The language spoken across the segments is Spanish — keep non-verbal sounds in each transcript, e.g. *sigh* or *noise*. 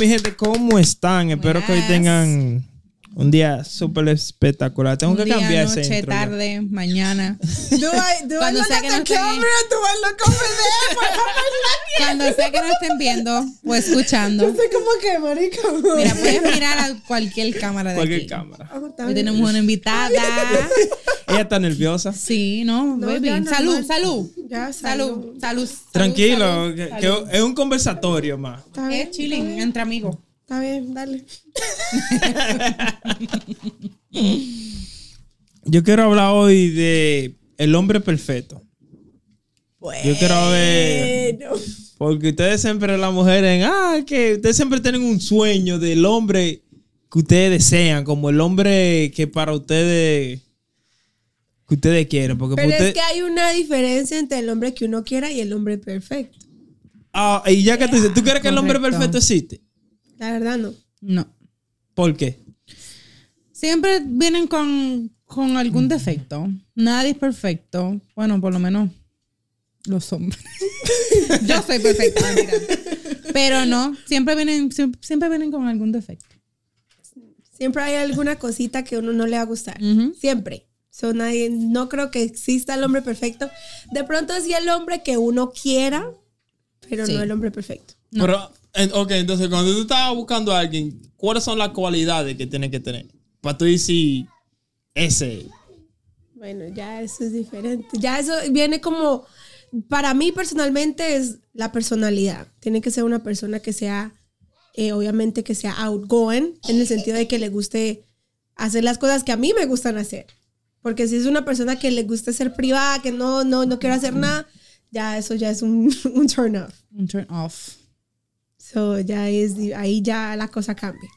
mi gente, ¿cómo están? Espero que hoy tengan un día súper espectacular. Tengo Un que día, cambiar noche, ese intro. ya. tarde, mañana. Do I, do I Cuando sea que no no estén viendo o escuchando. No sé cómo que, marica. Mira, puedes mirar a cualquier cámara de Cualquier aquí. cámara. Ah, Hoy bien. tenemos una invitada. Ella está nerviosa. Sí, no, No, baby. ya, normal. salud, salud. Ya, Salud, salud. salud. Tranquilo, salud, que, salud. que es un conversatorio más. Es chilling entre amigos. Está bien, dale. Yo quiero hablar hoy de el hombre perfecto. Yo quiero ver. Bueno. Porque ustedes siempre, las mujeres, ah, que ustedes siempre tienen un sueño del hombre que ustedes desean, como el hombre que para ustedes, que ustedes quieren. Porque Pero es que hay una diferencia entre el hombre que uno quiera y el hombre perfecto. Ah, y ya que tú dices, ¿tú crees que el hombre perfecto existe? La verdad, no. No. ¿Por qué? Siempre vienen con, con algún defecto. Nadie es perfecto. Bueno, por lo menos los hombres. *laughs* Yo soy perfecta, mentira. Pero no, siempre vienen, siempre, vienen con algún defecto. Siempre hay alguna cosita que a uno no le va a gustar. Siempre. So, nadie, no creo que exista el hombre perfecto. De pronto sí el hombre que uno quiera, pero Sí. no el hombre perfecto. Pero, en- ok, entonces cuando tú estabas buscando a alguien, ¿cuáles son las cualidades que tiene que tener? Para tú decir, ese. Bueno, ya eso es diferente. Ya eso viene como, para mí personalmente es la personalidad. Tiene que ser una persona que sea, eh, obviamente que sea outgoing, en el sentido de que le guste hacer las cosas que a mí me gustan hacer. Porque si es una persona que le gusta ser privada, que no, no, no quiere hacer nada, ya eso ya es un, *laughs* un turn off. Un turn off. So, ya es, ahí ya la cosa cambia.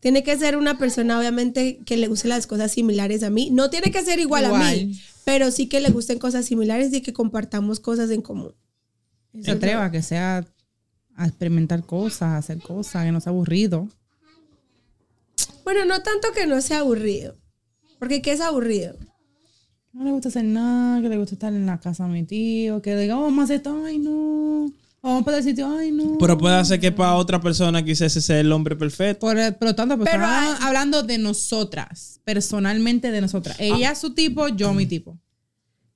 Tiene que ser una persona, obviamente, que le gusten las cosas similares a mí. No tiene que ser igual, a mí, pero sí que le gusten cosas similares y que compartamos cosas en común. Se atreva, que sea a experimentar cosas, a hacer cosas, que no sea aburrido. Bueno, no tanto que no sea aburrido. Porque ¿qué es aburrido? No le gusta hacer nada, que le gusta estar en la casa de mi tío, que diga, oh, a hacer esto, ay no. O sitio, ay no. Pero puede hacer que para otra persona quizás ese sea el hombre perfecto. Por, por lo tanto, pues, Pero hablando de nosotras, personalmente de nosotras. Ah. Ella su tipo, yo mi tipo.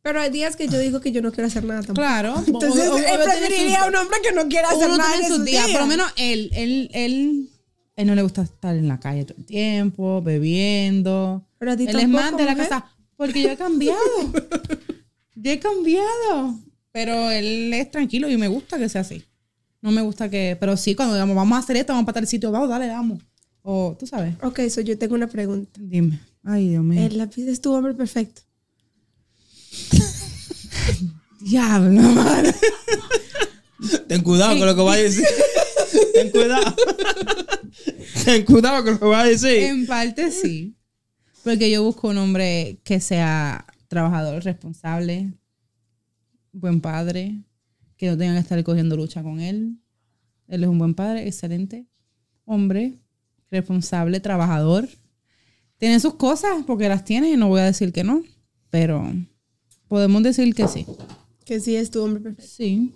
Pero hay días que yo digo que yo no quiero hacer nada tampoco. Claro. *laughs* Entonces, O- o- él tiene preferiría a un hombre que no quiera hacer uno nada tiene en sus días. Por lo menos él, él, él, él no le gusta estar en la calle todo el tiempo, bebiendo. Pero a ti él es más de la mujer. casa. Porque yo he cambiado. *laughs* yo he cambiado. Pero él es tranquilo y me gusta que sea así. No me gusta que. Pero sí, cuando digamos, vamos a hacer esto, vamos para tal sitio, vamos, dale, vamos. O tú sabes. Ok, so yo tengo una pregunta. Dime. Ay, Dios mío. El lápiz es tu hombre perfecto. *laughs* Diablo, madre. Ten cuidado con lo que va a decir. Ten cuidado. Ten cuidado con lo que va a decir. En parte sí. Porque yo busco un hombre que sea trabajador, responsable, buen padre, que no tenga que estar cogiendo lucha con él. Él es un buen padre, excelente hombre, responsable, trabajador. Tiene sus cosas, porque las tiene, y no voy a decir que no, pero podemos decir que sí. Que sí es tu hombre perfecto. Sí.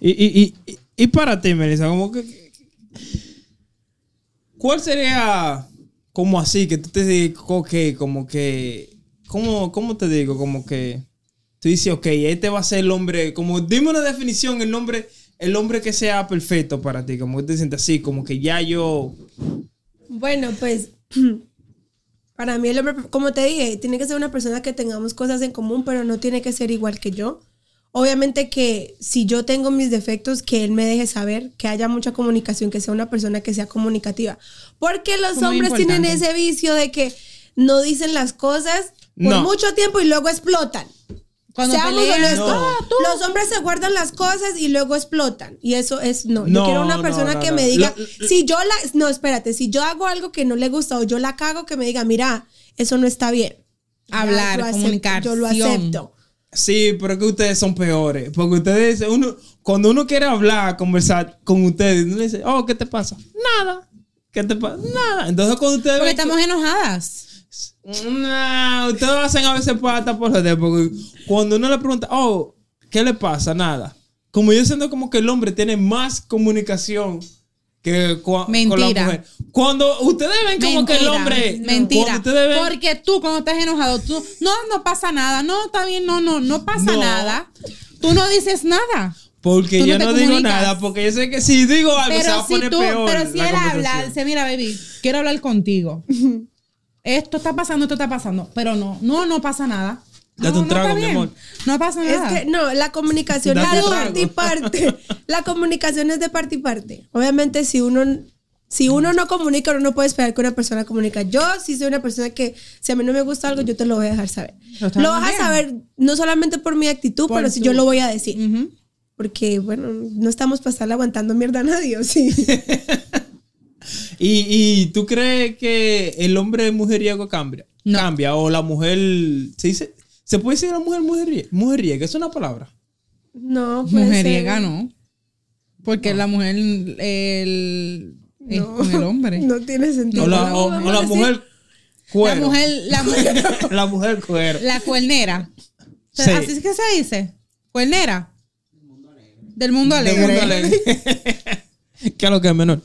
Y, y, y, y- y para ti, Melissa, como que. ¿Cuál sería como así que tú te digas, ok, como que. ¿cómo, ¿Cómo te digo? Como que. Tú dices, ok, este va a ser el hombre. Como dime una definición, el nombre. El hombre que sea perfecto para ti, como que te sientes así, como que ya yo. Bueno, pues *clears throat* para mí el hombre, como te dije, tiene que ser una persona que tengamos cosas en común, pero no tiene que ser igual que yo. Obviamente que si yo tengo mis defectos, que él me deje saber, que haya mucha comunicación, que sea una persona que sea comunicativa. Porque los muy hombres tienen importante. ese vicio de que no dicen las cosas por No. mucho tiempo y luego explotan. Cuando Seamos pelean, honestos. No. Los hombres se guardan las cosas y luego explotan. Y eso es no. Yo No, quiero una persona no, que no. me diga, si yo la, no, espérate, si yo hago algo que no le gusta o yo la cago, que me diga, mira, eso no está bien. Hablar, yo comunicación. Yo lo acepto. Sí, pero es que ustedes son peores. Porque ustedes, uno, cuando uno quiere hablar, conversar con ustedes, uno le dice, oh, ¿qué te pasa? Nada. ¿Qué te pasa? Nada. Entonces cuando ustedes Porque ven- estamos enojadas. No, ustedes hacen a veces pata por joder, porque cuando uno le pregunta, oh, ¿qué le pasa? Nada. Como yo siento como que el hombre tiene más comunicación que cua- con la Mentira. mujer. Cuando ustedes ven como que el hombre. Mentira. Ven, Porque tú, cuando estás enojado, tú. No, no pasa nada. No, está bien, no, no, no pasa No. nada. Tú no dices nada. porque tú no yo te no, digo nada, porque yo sé que si digo algo se va Pero a si poner tú, peor. pero si él habla, dice, mira, baby, quiero hablar contigo. *laughs* Esto está pasando, esto está pasando. Pero no, no, no pasa nada. Date No, un no trago, mi bien. amor. No pasa Es nada. que no, la comunicación Date es de parte y parte. *laughs* La comunicación es de parte y parte. Obviamente, si uno, si uno no comunica, uno no puede esperar que una persona comunica. Yo, si soy una persona que, si a mí no me gusta algo, yo te lo voy a dejar saber. Lo vas a saber no solamente por mi actitud, Por pero si yo lo voy a decir. Ujú. Porque, bueno, no estamos para estarle aguantando mierda a nadie, ¿o sí? *laughs* ¿Y, y tú crees que el hombre mujeriego cambia? No. Cambia. O la mujer. ¿Se dice? ¿Se puede decir la mujer mujeriega? Mujeriega, es una palabra. No, puede Mujeriega, ser. no. Porque la mujer el, es No. con el hombre. No tiene sentido. O la, o- o a mujer cuero. La mujer, la mujer, *laughs* la mujer cuero. la cuernera. O sea, Sí. Así es que se dice. Cuernera. Del mundo De alegre. mundo alegre. *laughs* *laughs* ¿Qué es lo que es menor?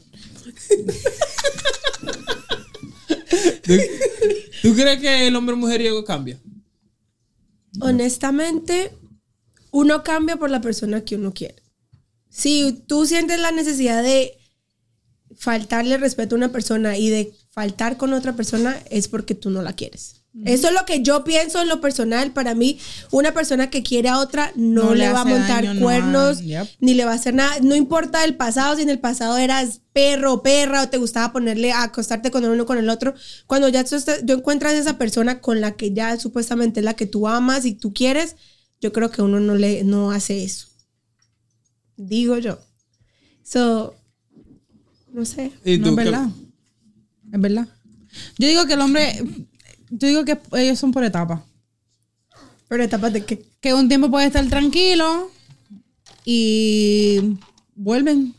¿Tú, crees que el hombre mujeriego cambia? Honestamente, uno cambia por la persona que uno quiere. Si tú sientes la necesidad de faltarle respeto a una persona y de faltar con otra persona, es porque tú no la quieres. Eso es lo que yo pienso en lo personal. Para mí, una persona que quiere a otra no, No le, le va a montar daño, cuernos, Yep. ni le va a hacer nada. No importa el pasado, si en el pasado eras perro o perra o te gustaba ponerle a acostarte con el uno con el otro. Cuando ya tú, estás- tú encuentras esa persona con la que ya supuestamente es la que tú amas y tú quieres, yo creo que uno no le no hace eso. Digo yo. So, no sé. ¿Y No tú es qué- verdad. Es verdad. Yo digo que el hombre, yo digo que ellos son por etapas. Pero etapas de qué? Que un tiempo puede estar tranquilo y vuelven,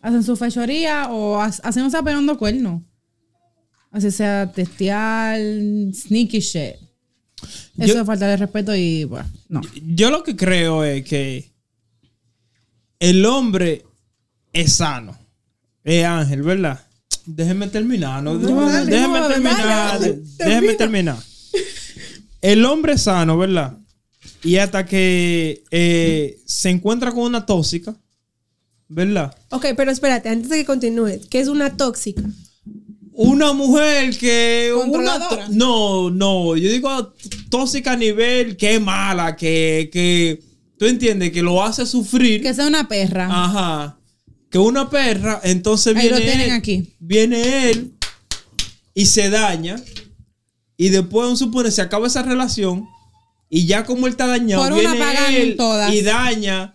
hacen su fechoría o ha- hacen un pegando cuernos. Así sea testear, sneaky shit. Eso Yo- es falta de respeto y bueno, no. Yo lo que creo es que el hombre es sano. Es ángel, ¿verdad? Déjeme terminar, ¿no? dale, déjeme no, terminar. dale, déjeme termina. terminar. El hombre sano, ¿verdad? Y hasta que eh, se encuentra con una tóxica, ¿verdad? Ok, pero espérate, antes de que continúes, ¿qué es una tóxica? Una mujer que. Una, Controladora. no, no. Yo digo tóxica a nivel que es mala, que. que Tú entiendes, que lo hace sufrir. Que sea una perra. Ajá. Que una perra, entonces Ahí viene. lo tienen él, aquí. Viene él y se daña. Y después, a suponer, se acaba esa relación. Y ya como él está dañado, Por una viene él todas. y daña.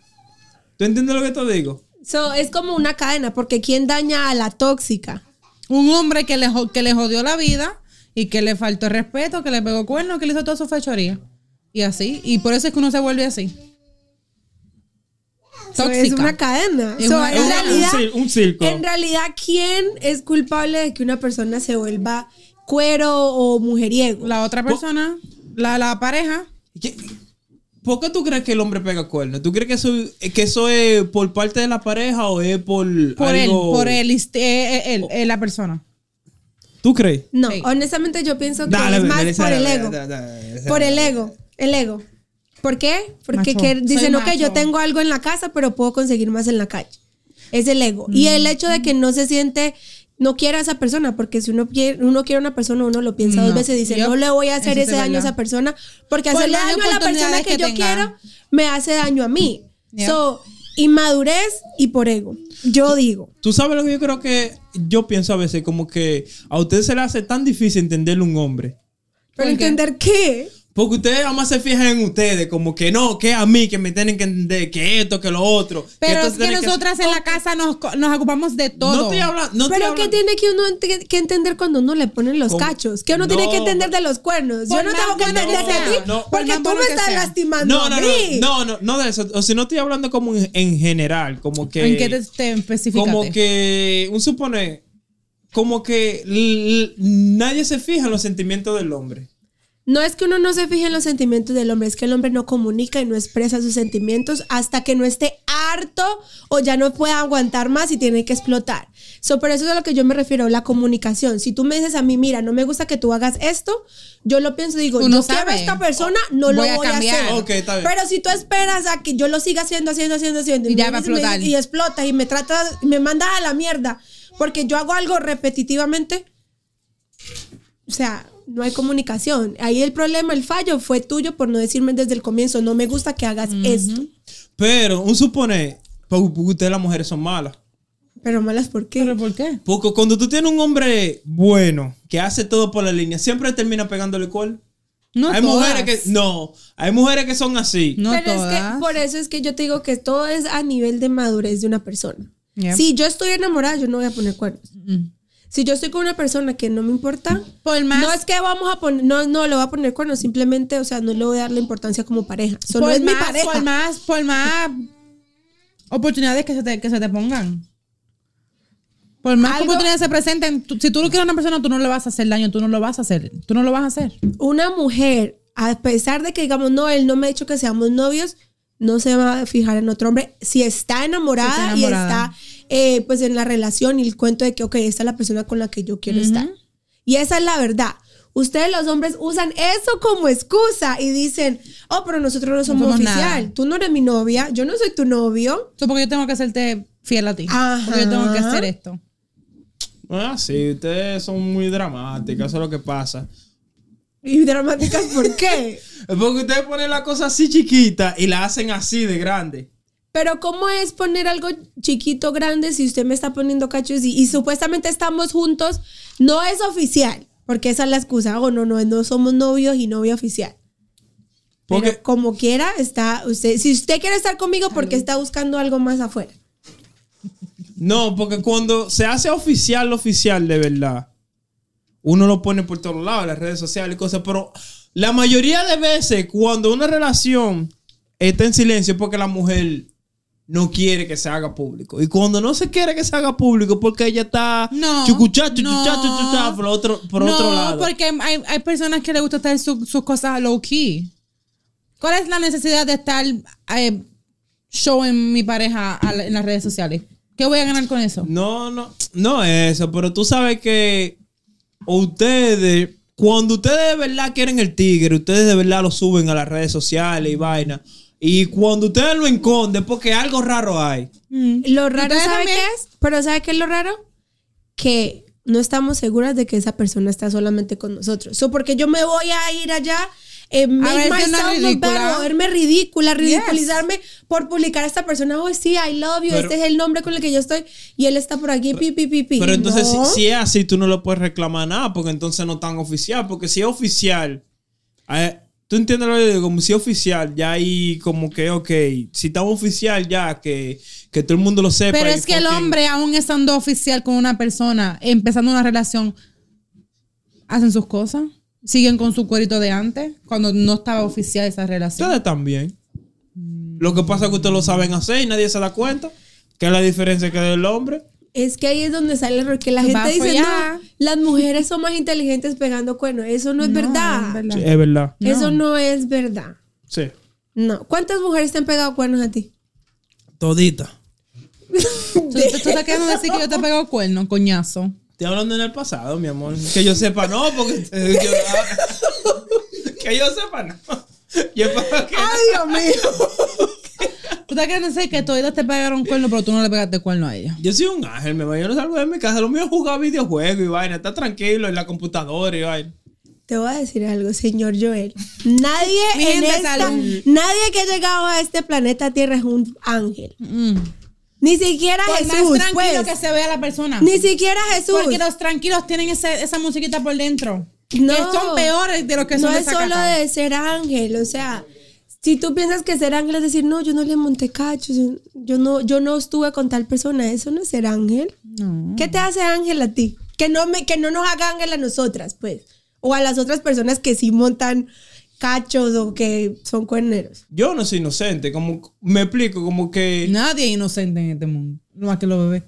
¿Tú entiendes lo que te digo? So, es como una cadena, porque ¿quién daña a la tóxica? Un hombre que le, jo- que le jodió la vida y que le faltó respeto, que le pegó cuernos, que le hizo toda su fechoría. Y así. Y por eso es que uno se vuelve así. Tóxica. es una cadena. Es So, una- en realidad, un, cir- un circo. en realidad, ¿quién es culpable de que una persona se vuelva cuero o mujeriego? La otra persona, la, la pareja, ¿Qué- ¿Por qué tú crees que el hombre pega cuernos? ¿Tú crees que eso, que eso es por parte de la pareja o es por, por él, algo- por él, este, eh, él, eh, la persona. ¿Tú crees? No, Sí. honestamente yo pienso que Dale, es más por el dale, ego. dale, dale, dale. Por el ego. El ego. ¿Por qué? Porque que dicen, ok, macho. yo tengo algo en la casa, pero puedo conseguir más en la calle. Es el ego. Y el hecho de que no se siente, no quiere a esa persona, porque si uno quiere, uno quiere a una persona, uno lo piensa dos No. veces y dice, Yup. no le voy a hacer ese es daño a esa persona, porque Por hacerle daño a la persona que, que yo tenga. quiero me hace daño a mí. Yup. So, inmadurez y por ego. Yo digo. Tú sabes lo que yo creo que yo pienso a veces, como que a ustedes se les hace tan difícil entenderle un hombre. Pero entender qué. Porque ustedes además se fijan en ustedes, como que no, que a mí, que me tienen que entender, que esto, que lo otro. Pero esto es que nosotras en la casa nos, nos ocupamos de todo. No estoy hablando. No Pero ¿qué hablando- tiene que uno ent- que entender cuando uno le ponen los ¿Cómo? cachos? Que uno tiene que entender de los cuernos. Yo no más tengo que entender que de sea. ti porque Por más tú me que estás sea. lastimando No, a no, mí. no, no, no, no de eso. O si no estoy hablando como en, en general, como que. ¿En qué te, te? Como que, un supone, como que nadie se fija en los sentimientos del hombre. No es que uno no se fije en los sentimientos del hombre, es que el hombre no comunica y no expresa sus sentimientos hasta que no esté harto o ya no pueda aguantar más y tiene que explotar. So, por eso es a lo que yo me refiero, la comunicación. Si tú me dices a mí, mira, no me gusta que tú hagas esto, yo lo pienso y digo, Uno yo quiero a sabe. esta persona, no lo Voy a hacer. Ok, está bien. Pero si tú esperas a que yo lo siga haciendo, haciendo, haciendo, haciendo, Y ya me va a dices- me explotar. dices- y explota y me trata, me manda a la mierda, porque yo hago algo repetitivamente, o sea, no hay comunicación. Ahí el problema, el fallo fue tuyo por no decirme desde el comienzo, no me gusta que hagas esto. Pero, un supone, porque porque ustedes las mujeres son malas. Pero malas, ¿por qué? ¿Pero por qué? Porque cuando tú tienes un hombre bueno, que hace todo por la línea, siempre termina pegándole cuál. No hay todas. mujeres que. No, hay mujeres que son así. No Pero es todas. que por eso es que yo te digo que todo es a nivel de madurez de una persona. Yep. Si yo estoy enamorada, yo no voy a poner cuernos. Mm. Si yo estoy con una persona que no me importa, Por más, no es que vamos a poner, no, no le voy a poner cuernos, simplemente, o sea, no le voy a dar la importancia como pareja. Solo por es mi más, pareja. por más, por más oportunidades que se te, que se te pongan. Por más Algo- oportunidades se presenten, tú- si tú lo quieres a una persona, tú no le vas a hacer daño, tú no lo vas a hacer, tú no lo vas a hacer. Una mujer, a pesar de que digamos, no, él no me ha dicho que seamos novios, no se va a fijar en otro hombre. Si está enamorada, Si está y está eh, pues en la relación y el cuento de que, ok, esta es la persona con la que yo quiero estar. Y esa es la verdad. Ustedes los hombres usan eso como excusa y dicen, oh, pero nosotros no somos, somos oficial. nada. Tú no eres mi novia, yo no soy tu novio. Eso porque yo tengo que hacerte fiel a ti. Ajá. Porque yo tengo que hacer esto. Ah, sí, ustedes son muy dramáticas, eso es lo que pasa. Y dramáticas, ¿por qué? *laughs* Porque ustedes ponen la cosa así chiquita y la hacen así de grande. Pero ¿cómo es poner algo chiquito, grande, si usted me está poniendo cachos y, y supuestamente estamos juntos? No es oficial, porque esa es la excusa. Oh, no, no, no somos novios y novia oficial. Porque, Pero como quiera, está usted. Si usted quiere estar conmigo, porque está buscando algo más afuera. no, porque cuando se hace oficial, lo oficial de verdad, uno lo pone por todos lados, en las redes sociales y cosas, pero la mayoría de veces cuando una relación está en silencio es porque la mujer no quiere que se haga público. Y cuando no se quiere que se haga público porque ella está No, chucuchá, chuchuchá, no. por otro, por no, otro lado. porque hay, hay personas que les gusta estar su- sus cosas low key. ¿Cuál es la necesidad de estar eh, show en mi pareja en las redes sociales? ¿Qué voy a ganar con eso? No, no, no es eso, pero tú sabes que ustedes, cuando ustedes de verdad quieren el tigre, ustedes de verdad lo suben a las redes sociales y vaina. Y cuando ustedes lo esconden, porque algo raro hay. Lo raro, ¿Ustedes ¿sabe qué es? Pero ¿sabe qué es lo raro? Que no estamos seguras de que esa persona está solamente con nosotros. So, porque yo me voy a ir allá, eh, make myself look ridícula. better, verme ridícula, ridiculizarme por publicar a esta persona. Oh, sí, I love you, Pero- este es el nombre con el que yo estoy. Y él está por aquí, pi, pi, pi, pi. Pero entonces, No. si, si es así, tú no lo puedes reclamar nada, porque entonces no es tan oficial. Porque si es oficial, eh, tú entiendes lo que digo, como si es oficial, ya hay como que, ok, si está oficial ya, que, que todo el mundo lo sepa. Pero es que el hombre, aún estando oficial con una persona, empezando una relación, hacen sus cosas. Siguen con su cuerito de antes, cuando no estaba oficial esa relación. Ustedes también. Lo que pasa es que ustedes lo saben hacer y nadie se da cuenta. Que es la diferencia que del hombre. Es que ahí es donde sale el error, que la gente dice, no, las mujeres son más inteligentes pegando cuernos. Eso no es verdad. es verdad. Sí, es verdad. Eso no es verdad. Sí. No. ¿Cuántas mujeres te han pegado cuernos a ti? Todita. ¿Tú, tú estás queriendo decir que yo te he pegado cuerno, coñazo? Estoy hablando en el pasado, mi amor. Que yo sepa, no, porque. eh, yo- *laughs* que yo sepa, no. Yo que- Dios mío! Tú estás queriendo decir que todas te pegaron cuerno, pero tú no le pegaste cuerno a ella. Yo soy un ángel, mi amor. Yo no salgo de mi casa. Lo mío es jugar videojuegos y vaina. Está tranquilo en la computadora y vaina. Te voy a decir algo, señor Joel. Nadie en esta, nadie que ha llegado a este planeta Tierra es un ángel. Mm. Ni siquiera Por Jesús, más tranquilo pues. que se vea la persona. Ni siquiera Jesús. Porque los tranquilos tienen ese- esa musiquita por dentro. No. Que son peores de lo que no son es solo de ser ángel, o sea, si tú piensas que ser ángel es decir, no, yo no le monté cachos, yo- yo no, yo no estuve con tal persona, eso no es ser ángel. No. ¿Qué te hace ángel a ti? Que no, me, que no nos haga ángel a nosotras, pues. O a las otras personas que sí montan cachos o que son cuerneros. Yo no soy inocente. Como me explico, como que. Nadie es inocente en este mundo. No más que los bebés.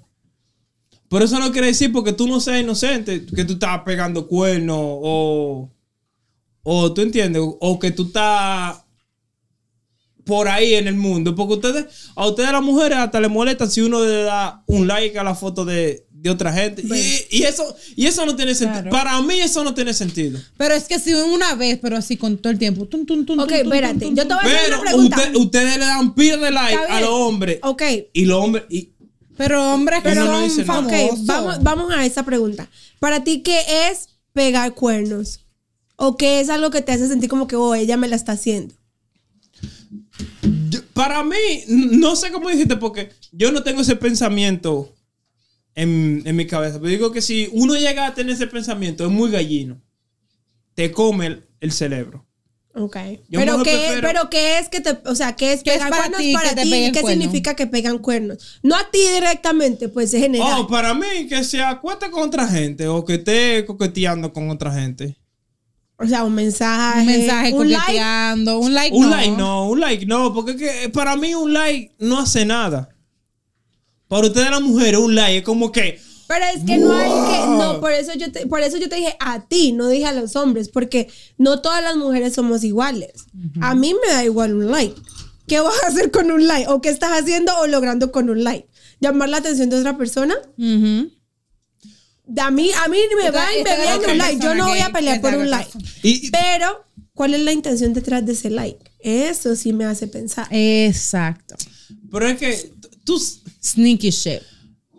Pero eso no quiere decir porque tú no seas inocente, que tú estás pegando cuernos o. o tú entiendes, o que tú estás por ahí en el mundo. Porque ustedes, a ustedes las mujeres hasta les molesta si uno le da un like a la foto de, de otra gente. Y, y eso, y eso no tiene sentido. Claro. Para mí eso no tiene sentido. Pero es que si una vez, pero así con todo el tiempo. Tun, Ok, espérate. Yo te voy a hacer Pero una pregunta. usted- ustedes le dan pila de like a los hombres. Ok, Y los hombres. Y, Pero hombres que no son famosos. vamos, vamos a esa pregunta. Para ti, ¿qué es pegar cuernos? ¿O qué es algo que te hace sentir como que, oh, ella me la está haciendo? yo- para mí, no sé cómo dijiste, porque yo no tengo ese pensamiento en, en mi cabeza. Pero digo que si uno llega a tener ese pensamiento, es muy gallino. Te come el, el cerebro. Ok. Yo pero qué, prefiero- pero qué es que te, o sea, qué es ¿Qué es pegar para cuernos ti para que te ti? peguen ¿Qué cuernos? significa que pegan cuernos? No a ti directamente, pues en general. Oh, para mí, que se acueste con otra gente o que esté coqueteando con otra gente. o sea, un mensaje, Un mensaje un like. coqueteando. Un like Un no. like no, un like no, porque es que para mí un like no hace nada. Para ustedes las mujeres, un like es como que. Pero es que no hay que, no, por eso yo te, por eso yo te dije a ti, no dije a los hombres, porque no todas las mujeres somos iguales. A mí me da igual un like. ¿Qué vas a hacer con un like? ¿O qué estás haciendo o logrando con un like? ¿Llamar la atención de otra persona? Ujú. A mí, a mí me Esta- va y me viene un like. Yo no voy a pelear por un like. Y, Pero, ¿cuál es la intención detrás de ese like? Eso sí me hace pensar. Exacto. pero es que tú. Sneaky shit.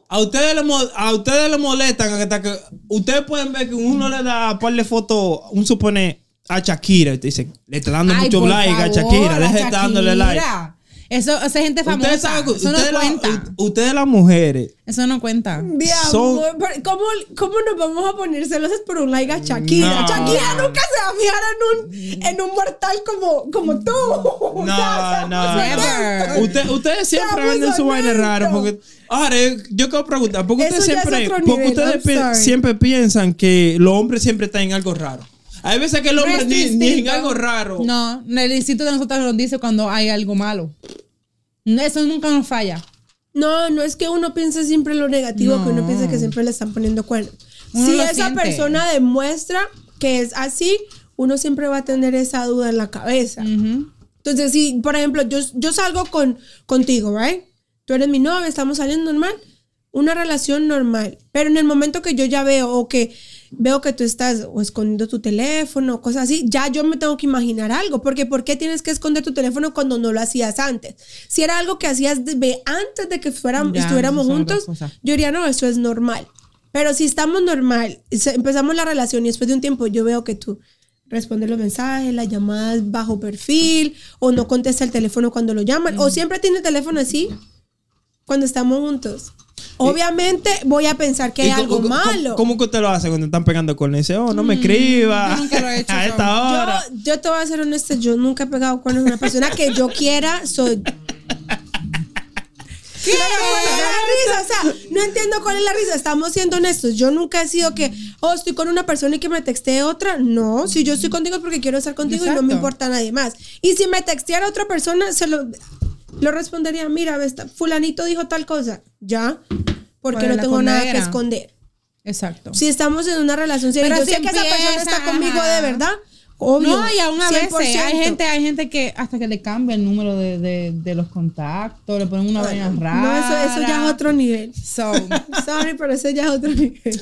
A ustedes, le, mo- a ustedes le molestan hasta que ustedes pueden ver que uno le da par de fotos, un supone a Shakira y te dice, le está dando Ay, mucho like a Shakira, deje dándole like. Eso, esa gente famosa. Ustedes saben eso ustedes, no la- cuenta. u- ustedes las mujeres Eso no cuenta. Diablo, Son- ¿cómo, ¿Cómo nos vamos a poner celosas por un like a Shakira? No. Shakira nunca se va a fijar en un, en un mortal como, como tú. No, *laughs* no. Never. honestos. Usted- ustedes siempre venden su vaina rara porque ahora yo quiero preguntar porque Eso ustedes siempre porque ustedes pi- siempre piensan que los hombres siempre están en algo raro hay veces que el hombre ni, ni en algo raro No, el instinto de nosotros nos dice cuando hay algo malo. No, Eso nunca nos falla. No, no es que uno piense siempre lo negativo, que uno No. piensa que siempre le están poniendo cuernos. Si esa siente. persona demuestra que es así, uno siempre va a tener esa duda en la cabeza. Ujú. Entonces, si, por ejemplo, yo, yo salgo con, contigo, ¿right? Tú eres mi novia, estamos saliendo normal, una relación normal. Pero en el momento que yo ya veo o que veo que tú estás o escondiendo tu teléfono o cosas así, ya yo me tengo que imaginar algo. Porque ¿por qué tienes que esconder tu teléfono cuando no lo hacías antes? Si era algo que hacías de- antes de que fuéramos, Ya, estuviéramos juntos, yo diría, no, eso es normal. Pero si estamos normal, empezamos la relación y después de un tiempo yo veo que tú respondes los mensajes, las llamadas bajo perfil, o no contesta el teléfono cuando lo llaman, o siempre tiene el teléfono así cuando estamos juntos. Obviamente voy a pensar que hay ¿Y co- algo malo. ¿Cómo que usted lo hace cuando están pegando con Dice, oh, no me escriba. yo nunca lo he *laughs* hecho, a esta hora. yo, yo te voy a ser honesta, yo nunca he pegado a una persona que yo quiera, soy... *laughs* ¿cuál es la risa? O sea, no entiendo cuál es la risa. Estamos siendo honestos. Yo nunca he sido que, oh, estoy con una persona y que me textee otra. No, si yo estoy contigo es porque quiero estar contigo y no me importa nadie más. Y si me texteara otra persona, se lo, lo respondería, mira, fulanito dijo tal cosa. Ya, porque ¿Cuál no tengo nada que esconder. Exacto. Si estamos en una relación seria, Pero yo sé si que esa persona está conmigo ajá. de verdad. Obvio. No, y aún a veces 100%. hay gente, hay gente que hasta que le cambia el número de, de, de los contactos, le ponen una vaina No, rara. eso, eso ya es otro nivel. So, *laughs* Sorry, pero eso ya es otro nivel.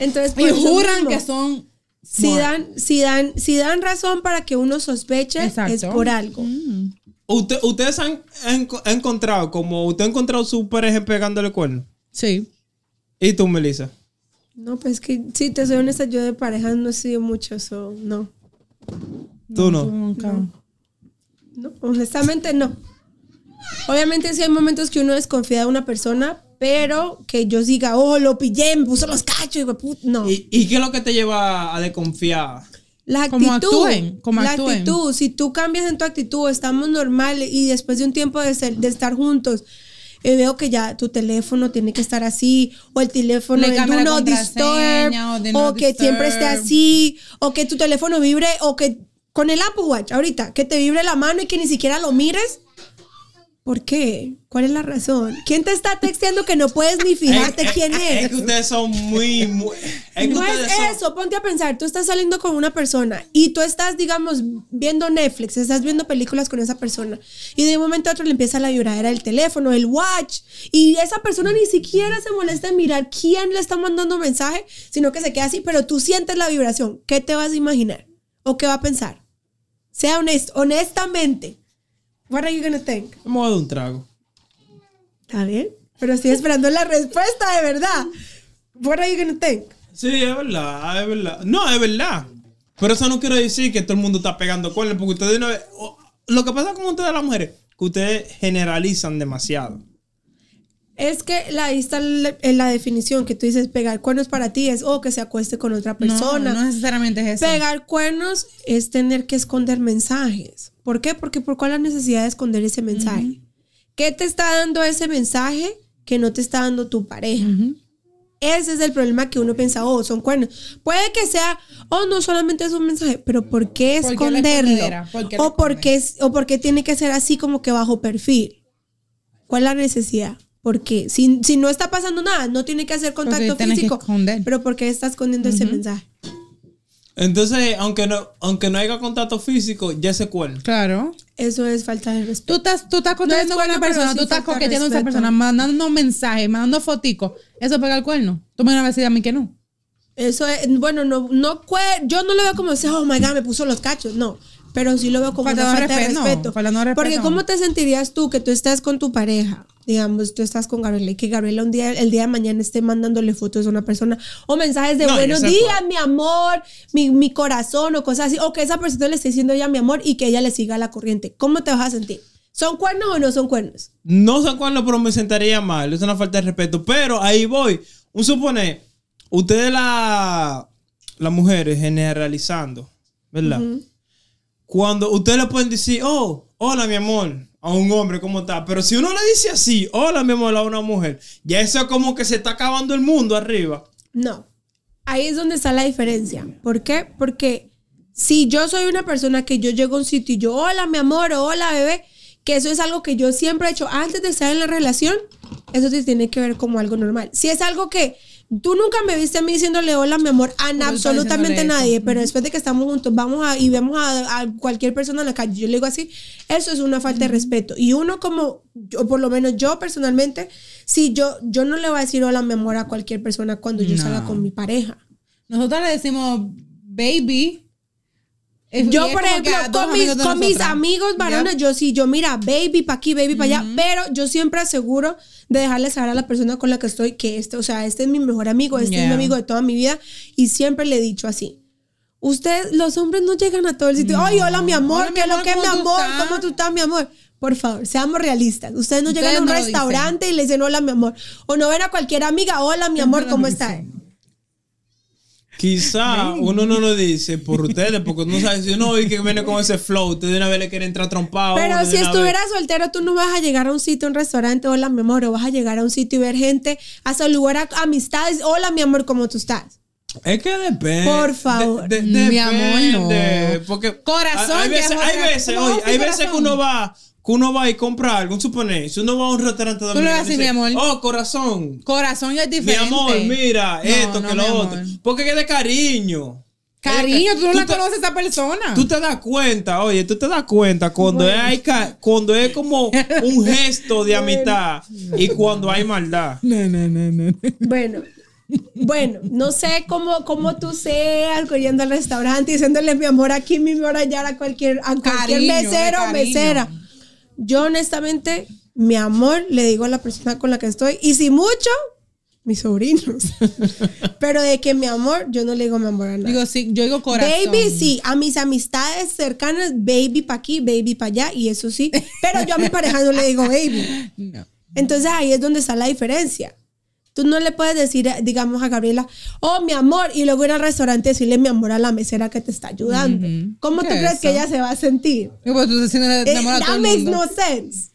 Entonces, y juran mismo, que son. si dan, si dan, si dan razón para que uno sospeche, Exacto. es por algo. Mm. Usted- ustedes han, han encontrado, como usted ha encontrado su pareja pegándole cuernos. Sí. ¿Y tú, Melissa? No, pues que si te soy honesta, yo de parejas no he sido mucho, so, no. Tú no. Nunca. No, honestamente no. Obviamente sí hay momentos que uno desconfía de una persona, pero que yo diga, oh, lo pillé, me puso los cachos, put-". no. ¿Y, y qué es lo que te lleva a desconfiar? La Como actitud. actúen, como la actúen. actitud. Si tú cambias en tu actitud, estamos normal y después de un tiempo de, ser- de estar juntos, eh, veo que ya tu teléfono tiene que estar así, o el teléfono de do not disturb, o de no o que siempre esté así, o que tu teléfono vibre, o que con el Apple Watch ahorita, que te vibre la mano y que ni siquiera lo mires. ¿Por qué? ¿Cuál es la razón? ¿Quién te está texteando que no puedes ni fijarte quién es? Es que ustedes son muy. muy es que no es son- eso, ponte a pensar, tú estás saliendo con una persona y tú estás, digamos, viendo Netflix, estás viendo películas con esa persona y de un momento a otro le empieza la vibradera del teléfono, el watch, y esa persona ni siquiera se molesta en mirar quién le está mandando mensaje, sino que se queda así, pero tú sientes la vibración, ¿qué te vas a imaginar? ¿O qué va a pensar? Sea honesto, honestamente. What are you gonna think? A dar un trago. ¿Está bien? Pero estoy esperando la respuesta de verdad. What are you gonna think? Sí, es verdad, es verdad. No, es verdad. Pero eso no quiere decir que todo el mundo está pegando cuernos, porque ustedes no. Lo que pasa con ustedes las mujeres, que ustedes generalizan demasiado. Es que la, ahí está la, definición que tú dices, pegar cuernos para ti es o que se acueste con otra persona. No, no necesariamente es eso. Pegar cuernos es tener que esconder mensajes. ¿Por qué? Porque ¿por cuál la necesidad de esconder ese mensaje? ¿Qué te está dando ese mensaje que no te está dando tu pareja? Ese es el problema que uno piensa, oh, son cuernos. Puede que sea, oh, no solamente es un mensaje, pero ¿por qué ¿Por qué la esconderlo? ¿Por qué o, por qué, o por qué tiene que ser así como que bajo perfil. ¿Cuál es la necesidad? Porque si, si no está pasando nada, no tiene que hacer contacto físico. esconder. Pero ¿por qué está escondiendo ese mensaje? Entonces, aunque no, aunque no haya contacto físico, ya se cuerno. Claro. Eso es falta de respeto. Tú estás, tú estás contestando No es con una persona, tú estás coqueteando a esa persona, mandando mensajes, mandando foticos. Eso pega el cuerno. Tú me vas a decir a mí que no. Eso es, bueno, no, no cue- yo no lo veo como decir, oh my god, me puso los cachos, no. Pero sí lo veo como Falta una de falta de respeto, no, respeto. falta de respeto. Porque ¿cómo te sentirías tú que tú estás con tu pareja? Digamos, tú estás con Gabriela y que Gabriela un día, el día de mañana esté mandándole fotos a una persona o mensajes de No, buenos días, cuál. mi amor, mi, mi corazón o cosas así. O que esa persona le esté diciendo ya mi amor y que ella le siga la corriente. ¿Cómo te vas a sentir? ¿Son cuernos o no son cuernos? No sé cuándo, pero me sentaría mal. Es una falta de respeto. Pero ahí voy. Un suponer, ustedes la, las mujeres generalizando, ¿verdad? Cuando ustedes le pueden decir, oh, hola mi amor, a un hombre, ¿cómo está? Pero si uno le dice así, hola mi amor, a una mujer, ya eso es como que se está acabando el mundo arriba. No. Ahí es donde está la diferencia. ¿Por qué? Porque si yo soy una persona que yo llego a un sitio y yo, hola mi amor, hola bebé, que eso es algo que yo siempre he hecho antes de estar en la relación, eso te tiene que ver como algo normal. Si es algo que tú nunca me viste a mí diciéndole hola mi amor a absolutamente nadie, eso. pero después de que estamos juntos, vamos a, y vemos a, a cualquier persona en la calle, yo le digo así, eso es una falta de respeto. Y uno como, yo, por lo menos yo personalmente, si yo, yo no le voy a decir hola mi amor a cualquier persona cuando yo No. salga con mi pareja. Nosotros le decimos baby. Es- Yo, por ejemplo, con mis, amigos de con mis nosotras. amigos varones, yo sí, yo mira, baby pa' aquí, baby pa' allá, pero yo siempre aseguro de dejarle saber a la persona con la que estoy que este, o sea, este es mi mejor amigo, este es mi amigo de toda mi vida, y siempre le he dicho así. Ustedes, los hombres no llegan a todo el sitio. Ay, hola, mi amor, Hola, ¿qué es lo que es mi ¿cómo tú amor? ¿Cómo tú estás, mi amor? Por favor, seamos realistas. Ustedes no Ustedes llegan a un no restaurante y le dicen hola, mi amor. O no ven a cualquier amiga, hola, mi amor, ¿cómo estás? Quizá uno no lo dice por ustedes, porque uno sabe si uno ve que viene con ese flow, usted de una vez le quiere entrar trompado. Pero si estuvieras soltero, tú no vas a llegar a un sitio, un restaurante, hola mi amor, o vas a llegar a un sitio y ver gente, a saludar a amistades, hola mi amor, ¿cómo tú estás? Es que depende. Por favor. De- de- Mi amor, no. Porque Corazón, hay veces, es hay veces, ¿Cómo oye, hay veces que uno va, que uno va y compra algo. Un suponer, si uno va a un restaurante le vas a dominicano, decir, dice, mi amor. Oh, corazón. Corazón ya es Mi diferente. amor, mira, No, esto, no, que mi lo amor. otro. Porque es de cariño. Cariño, tú no la te- conoces a esa persona. Tú te das cuenta, oye, tú te das cuenta cuando, es, hay cuando es como un *laughs* gesto de amistad y cuando hay maldad. No, no, no, no. Bueno, bueno, no sé cómo, cómo tú seas yendo al restaurante y diciéndole mi amor aquí, mi amor allá a cualquier, a cualquier Cariño, mesero o mesera. Yo honestamente, mi amor, le digo a la persona con la que estoy, y si mucho, mis sobrinos. *laughs* Pero de que mi amor, yo no le digo mi amor a nadie. Digo, sí, yo digo corazón. Baby, sí, a mis amistades cercanas, baby pa' aquí, baby pa' allá, y eso sí. Pero yo a mi pareja no le digo baby. *laughs* No. Entonces ahí es donde está la diferencia. Tú no le puedes decir, digamos, a Gabriela, oh, mi amor, y luego ir al restaurante y decirle mi amor a la mesera que te está ayudando. ¿Cómo ¿Qué tú es crees que ella se va a sentir? Pues tú estás Eh, a todo that makes no sense.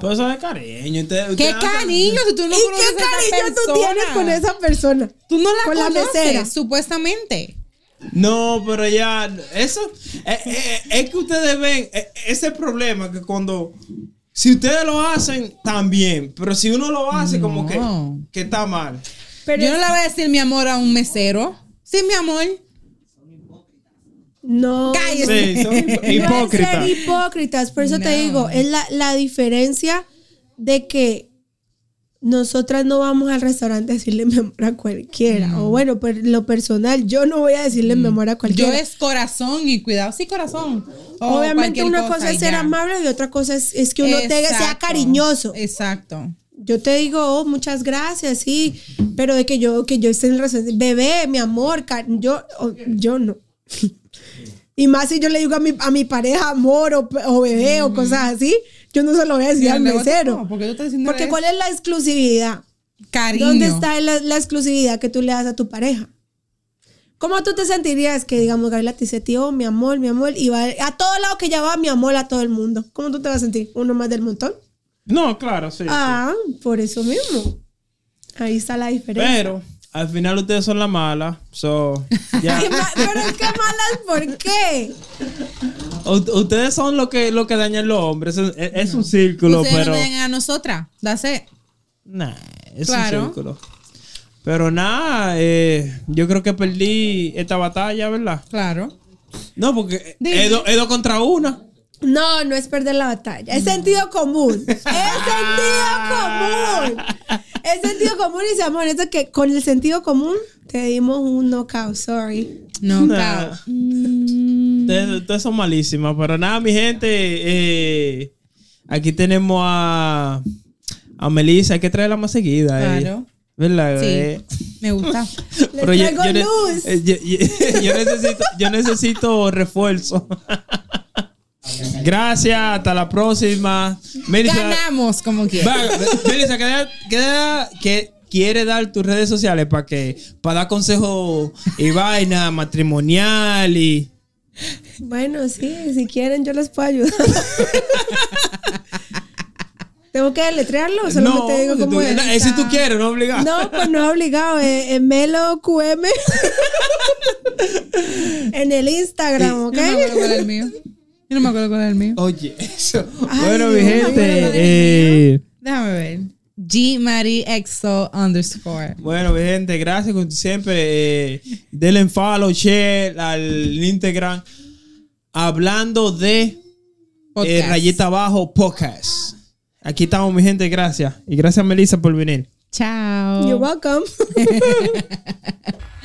Pero eso es cariño. usted- ¿Qué cariño? Si tú no ¿Y conoces qué a esa cariño tú tienes con esa persona? Tú no la con la conoces, mesera? supuestamente. No, pero ya, eso, eh, eh, es que ustedes ven eh, ese problema que cuando Si ustedes lo hacen, también. Pero si uno lo hace, como que, que está mal. Pero Yo no le voy a decir mi amor a un mesero. Sí, mi amor. no. Cállese. Sí, son hip- No es ser hipócritas. hipócritas, por eso te digo, es la, la diferencia de que nosotras no vamos al restaurante a decirle *laughs* mi amor a cualquiera. O bueno, por lo personal, yo no voy a decirle mi amor a Yo cualquiera. es corazón y cuidado. Sí, corazón. O Obviamente una cosa, es ser ya. amable y otra cosa es, es que uno te, sea cariñoso. Exacto. Yo te digo, oh, muchas gracias, sí, pero de que yo, que yo esté en el restaurante, bebé, mi amor, yo, oh, yo no. *laughs* Y más si yo le digo a mi, a mi pareja amor o, o bebé o cosas así, yo no se lo voy a decir al mesero. no, porque Porque. ¿cuál es la exclusividad? Cariño. ¿Dónde está la, la exclusividad que tú le das a tu pareja? ¿Cómo tú te sentirías que, digamos, Gabriela te dice, tío, mi amor, mi amor, y va a todo lado que ya va mi amor a todo el mundo? ¿Cómo tú te vas a sentir? ¿Uno más del montón? No, claro, sí. sí. Ah, por eso mismo. Ahí está la diferencia. Pero al final ustedes son la mala. So, *laughs* ma- Pero es que malas, ¿por qué? Ustedes son lo que, lo que dañan los hombres. Es, un círculo, Ustedes pero. no me den a nosotras. It. Nah, es Claro. un círculo. Pero nada, eh, yo creo que perdí esta batalla, ¿verdad? Claro. No, porque es dos contra una. No, no es perder la batalla. Es sentido común. Es *laughs* sentido común. Es sentido común y seamos honestos que con el sentido común te dimos un knockout. Sorry. No, Nah. cao. Mm, Ustedes, ustedes son malísimas. Pero nada, mi gente. eh, aquí tenemos a, a Melissa. Hay que traerla más seguida. eh. Claro. ¿Verdad? Sí. Eh, me gusta. *laughs* Traigo ne- luz. yo- yo- yo necesito, yo necesito refuerzo. *laughs* Gracias, hasta la próxima. Melissa, Ganamos como quiera. Melissa, ¿qué- qué- qué quiere dar tus redes sociales para que para dar consejos y vaina matrimonial y Bueno, sí, si quieren yo les puedo ayudar. ¿Tengo que deletrearlo o solamente no, digo si cómo tú, es? no, eh, si tú quieres, no obligado. No, pues no es obligado. eh, eh, Melo QM. en el Instagram, ¿ok? Yo no me acuerdo cuál es el mío. Yo no me acuerdo cuál es el mío. Oye, eso. Ay, bueno, mi gente, eh, Déjame ver. G Mari Exo underscore. bueno, mi gente, gracias como siempre. Eh, denle follow, share al Instagram. Hablando de eh. Rayita Abajo Podcast. Aquí estamos, mi gente, gracias. Y gracias, Melissa, por venir. Chao. You're welcome. *laughs*